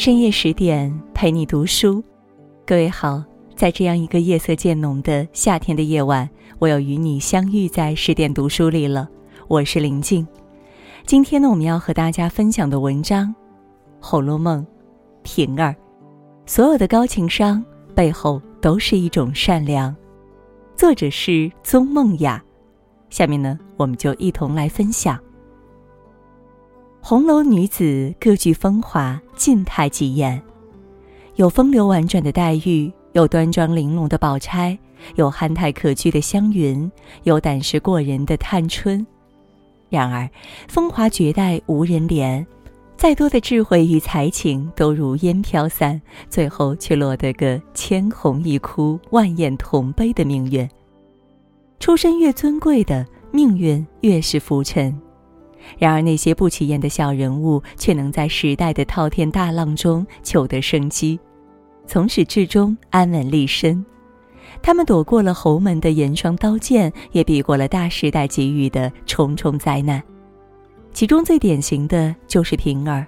深夜十点陪你读书，各位好，在这样一个夜色渐浓的夏天的夜晚，我又与你相遇在十点读书里了。我是林静，今天呢，我们要和大家分享的文章《红楼梦》，平儿，所有的高情商背后都是一种善良。作者是宗梦雅，下面呢，我们就一同来分享。红楼女子各具风华，静态极艳，有风流婉转的黛玉，有端庄玲珑的宝钗，有憨态可掬的湘云，有胆识过人的探春。然而，风华绝代无人怜，再多的智慧与才情都如烟飘散，最后却落得个千红一哭、万艳同悲的命运。出身越尊贵的命运越是浮沉。然而，那些不起眼的小人物却能在时代的滔天大浪中求得生机，从始至终安稳立身。他们躲过了侯门的严霜刀剑，也避过了大时代给予的重重灾难。其中最典型的就是平儿。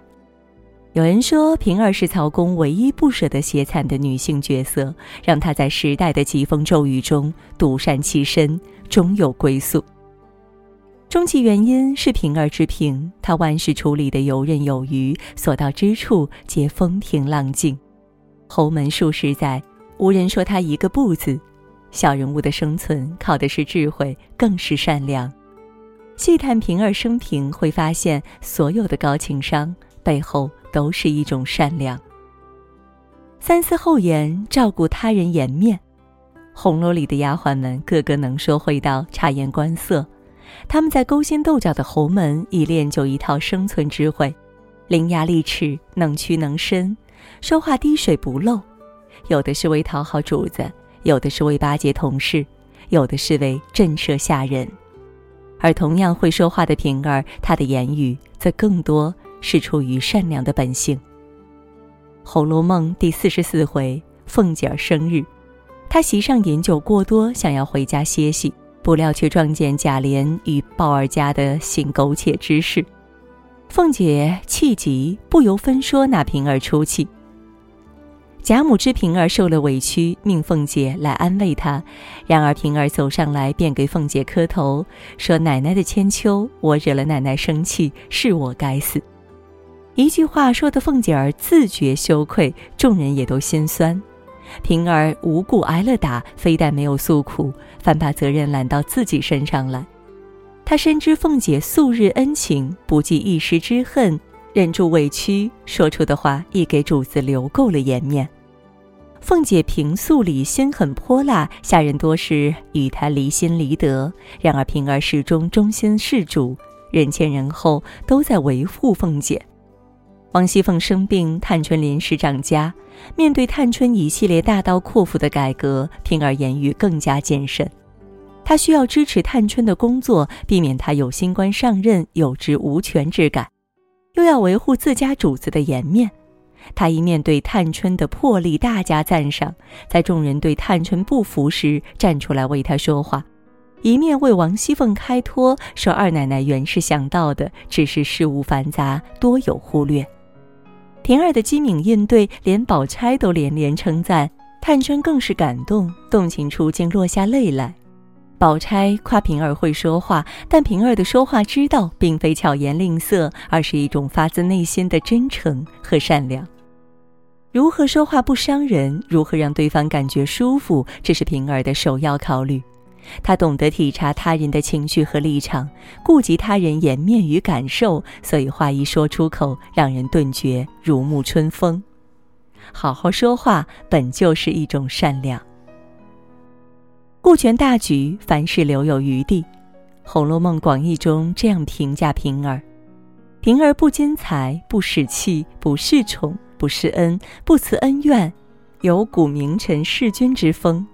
有人说，平儿是曹公唯一不舍得写惨的女性角色，让她在时代的疾风骤雨中独善其身，终有归宿。终其原因是平儿之平，她万事处理的游刃有余，所到之处皆风平浪静。侯门数十载，无人说她一个不字。小人物的生存靠的是智慧，更是善良。细探平儿生平，会发现所有的高情商背后都是一种善良。三思后言，照顾他人颜面。红楼里的丫鬟们个个能说会道，察言观色。他们在勾心斗角的侯门已练就一套生存智慧，伶牙俐齿，能屈能伸，说话滴水不漏。有的是为讨好主子，有的是为巴结同事，有的是为震慑下人。而同样会说话的平儿，她的言语则更多是出于善良的本性。《红楼梦》第四十四回，凤姐儿生日，她席上饮酒过多，想要回家歇息。不料却撞见贾琏与鲍二家的行苟且之事，凤姐气急，不由分说拿平儿出气。贾母知平儿受了委屈，命凤姐来安慰她。然而平儿走上来便给凤姐磕头，说：“奶奶的千秋，我惹了奶奶生气，是我该死。”一句话说的凤姐儿自觉羞愧，众人也都心酸。平儿无故挨了打，非但没有诉苦，反把责任揽到自己身上来。他深知凤姐素日恩情，不计一时之恨，忍住委屈，说出的话亦给主子留够了颜面。凤姐平素里心狠泼辣，下人多是与她离心离德，然而平儿始终忠心事主，人前人后都在维护凤姐。王熙凤生病，探春临时掌家。面对探春一系列大刀阔斧的改革，平儿言语更加谨慎。她需要支持探春的工作，避免她有新官上任有职无权之感，又要维护自家主子的颜面。她一面对探春的魄力大加赞赏，在众人对探春不服时站出来为她说话，一面为王熙凤开脱，说二奶奶原是想到的，只是事务繁杂，多有忽略。平儿的机敏应对，连宝钗都连连称赞，探春更是感动，动情处竟落下泪来。宝钗夸平儿会说话，但平儿的说话之道并非巧言令色，而是一种发自内心的真诚和善良。如何说话不伤人，如何让对方感觉舒服，这是平儿的首要考虑。他懂得体察他人的情绪和立场，顾及他人颜面与感受，所以话一说出口，让人顿觉如沐春风。好好说话本就是一种善良。顾全大局，凡事留有余地，《红楼梦》广义中这样评价平儿：平儿不矜财，不使气，不恃宠，不施恩，不辞恩怨，有古名臣弑君之风。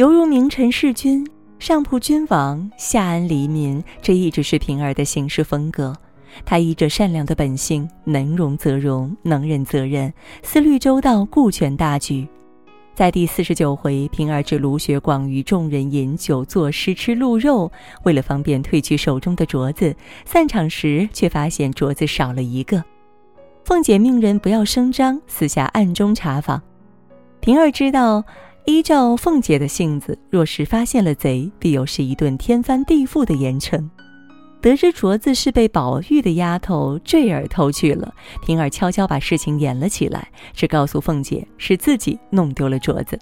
犹如名臣弑君，上仆君王，下安黎民，这一直是平儿的行事风格。他依着善良的本性，能容则容，能忍则忍，思虑周到，顾全大局。在第四十九回，平儿指卢学广与众人饮酒作诗，吃鹿肉，为了方便褪去手中的镯子，散场时却发现镯子少了一个。凤姐命人不要声张，私下暗中查访。平儿知道，依照凤姐的性子，若是发现了贼，必又是一顿天翻地覆的严惩。得知镯子是被宝玉的丫头坠儿偷去了，平儿悄悄把事情掩了起来，只告诉凤姐是自己弄丢了镯子，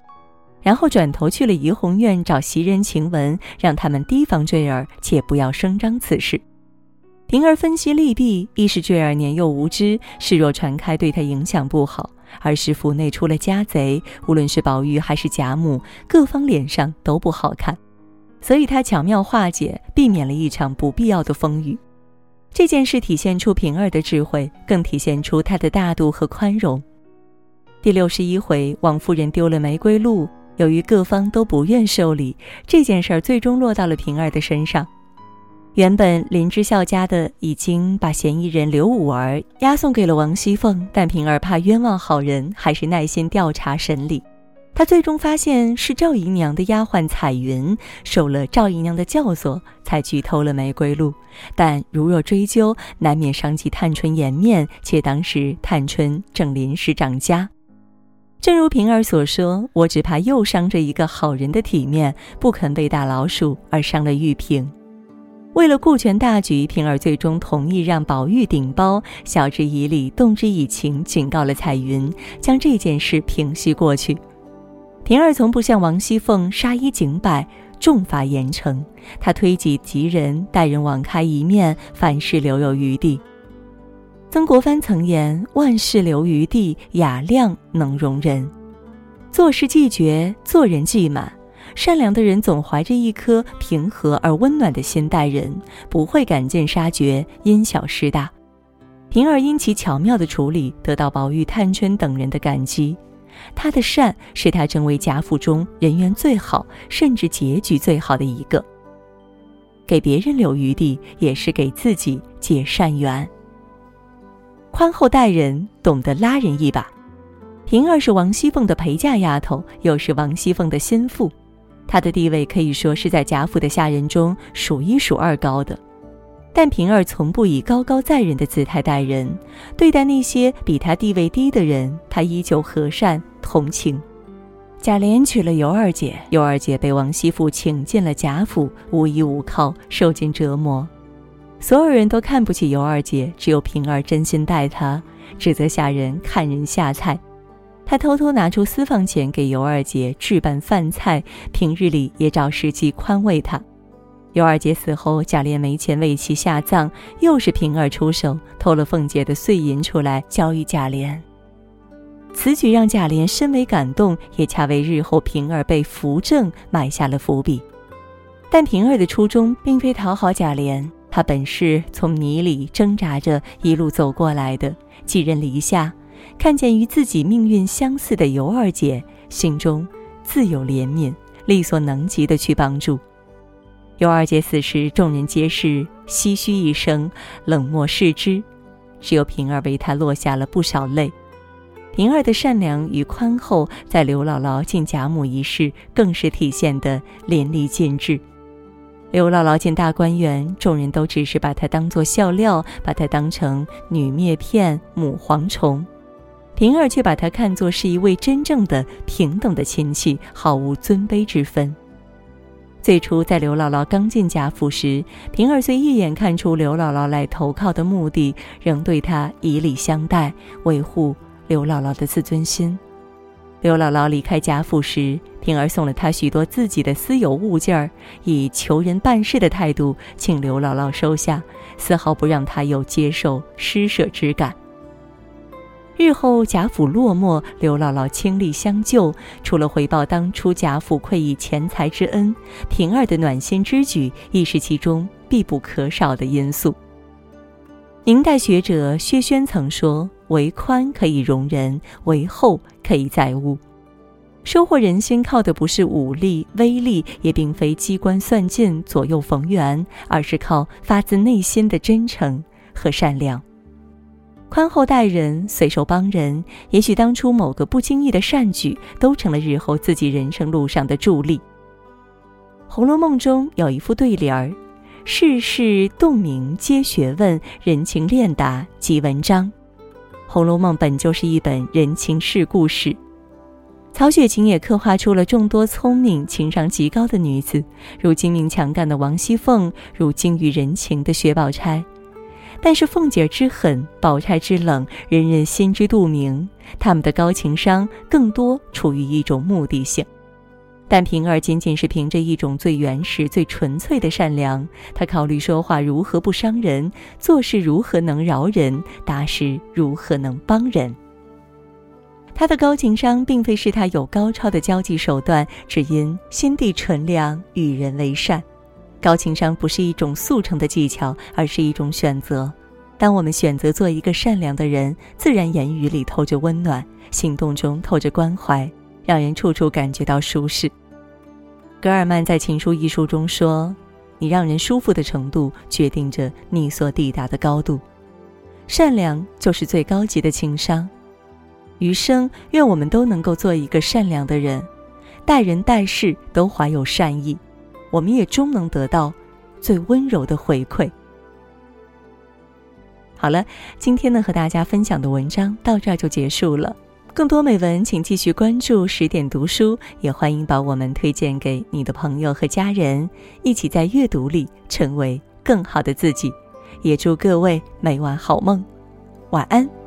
然后转头去了怡红院找袭人、晴雯，让他们提防坠儿，且不要声张此事。平儿分析利弊，一是坠儿年幼无知，事若传开对她影响不好；而是府内出了家贼，无论是宝玉还是贾母，各方脸上都不好看。所以他巧妙化解，避免了一场不必要的风雨。这件事体现出平儿的智慧，更体现出她的大度和宽容。第六十一回，王夫人丢了玫瑰露，由于各方都不愿受理，这件事儿最终落到了平儿的身上。原本林之孝家的已经把嫌疑人刘五儿押送给了王熙凤，但平儿怕冤枉好人，还是耐心调查审理。他最终发现是赵姨娘的丫鬟彩云受了赵姨娘的教唆，才去偷了玫瑰露。但如若追究，难免伤及探春颜面，且当时探春正临时掌家。正如平儿所说，我只怕又伤着一个好人的体面，不肯被打老鼠，而伤了玉萍。为了顾全大局，平儿最终同意让宝玉顶包，晓之以理，动之以情，警告了彩云，将这件事平息过去。平儿从不向王熙凤杀一儆百，重罚严惩。她推己及人，待人网开一面，凡事留有余地。曾国藩曾言：“万事留余地，雅量能容人。做事既绝，做人既满。善良的人总怀着一颗平和而温暖的心待人，不会赶尽杀绝，因小失大。”平儿因其巧妙的处理，得到宝玉、探春等人的感激。他的善使他成为贾府中人缘最好，甚至结局最好的一个。给别人留余地，也是给自己结善缘。宽厚待人，懂得拉人一把。平儿是王熙凤的陪嫁丫头，又是王熙凤的心腹，她的地位可以说是在贾府的下人中数一数二高的。但平儿从不以高高在人的姿态待人，对待那些比她地位低的人，她依旧和善同情。贾琏娶了尤二姐，尤二姐被王熙凤请进了贾府，无依无靠，受尽折磨。所有人都看不起尤二姐，只有平儿真心待她，指责下人看人下菜。她偷偷拿出私房钱给尤二姐置办饭菜，平日里也找时机宽慰她。尤二姐死后，贾琏没钱为其下葬，又是平儿出手偷了凤姐的碎银出来交予贾琏。此举让贾琏深为感动，也恰为日后平儿被扶正埋下了伏笔。但平儿的初衷并非讨好贾琏，她本是从泥里挣扎着一路走过来的，寄人篱下，看见与自己命运相似的尤二姐，心中自有怜悯，力所能及的去帮助。尤二姐死时，众人皆是唏嘘一声，冷漠视之，只有平儿为她落下了不少泪。平儿的善良与宽厚，在刘姥姥进贾母一事更是体现得淋漓尽致。刘姥姥进大观园，众人都只是把她当作笑料，把她当成女篾片、母蝗虫，平儿却把她看作是一位真正的平等的亲戚，毫无尊卑之分。最初在刘姥姥刚进贾府时，平儿虽一眼看出刘姥姥来投靠的目的，仍对她以礼相待，维护刘姥姥的自尊心。刘姥姥离开贾府时，平儿送了她许多自己的私有物件儿，以求人办事的态度，请刘姥姥收下，丝毫不让她有接受施舍之感。日后贾府落寞，刘姥姥倾力相救，除了回报当初贾府馈以钱财之恩，平儿的暖心之举亦是其中必不可少的因素。明代学者薛轩曾说：“为宽可以容人，为厚可以载物。”收获人心靠的不是武力、威力，也并非机关算尽、左右逢源，而是靠发自内心的真诚和善良。宽厚待人，随手帮人，也许当初某个不经意的善举，都成了日后自己人生路上的助力。《红楼梦》中有一副对联儿：“世事洞明皆学问，人情练达即文章。”红楼梦》本就是一本人情世故事。曹雪芹也刻画出了众多聪明、情商极高的女子，如精明强干的王熙凤，如精于人情的薛宝钗。但是凤姐之狠，宝钗之冷，人人心知肚明。她们的高情商更多处于一种目的性，但平儿仅仅是凭着一种最原始、最纯粹的善良。她考虑说话如何不伤人，做事如何能饶人，答事如何能帮人。她的高情商并非是她有高超的交际手段，只因心地纯良，与人为善。高情商不是一种速成的技巧，而是一种选择。当我们选择做一个善良的人，自然言语里透着温暖，行动中透着关怀，让人处处感觉到舒适。格尔曼在《情书》一书中说：“你让人舒服的程度，决定着你所抵达的高度。善良就是最高级的情商。余生，愿我们都能够做一个善良的人，待人待事都怀有善意。”我们也终能得到最温柔的回馈。好了，今天呢和大家分享的文章到这儿就结束了。更多美文，请继续关注十点读书，也欢迎把我们推荐给你的朋友和家人，一起在阅读里成为更好的自己。也祝各位每晚好梦，晚安。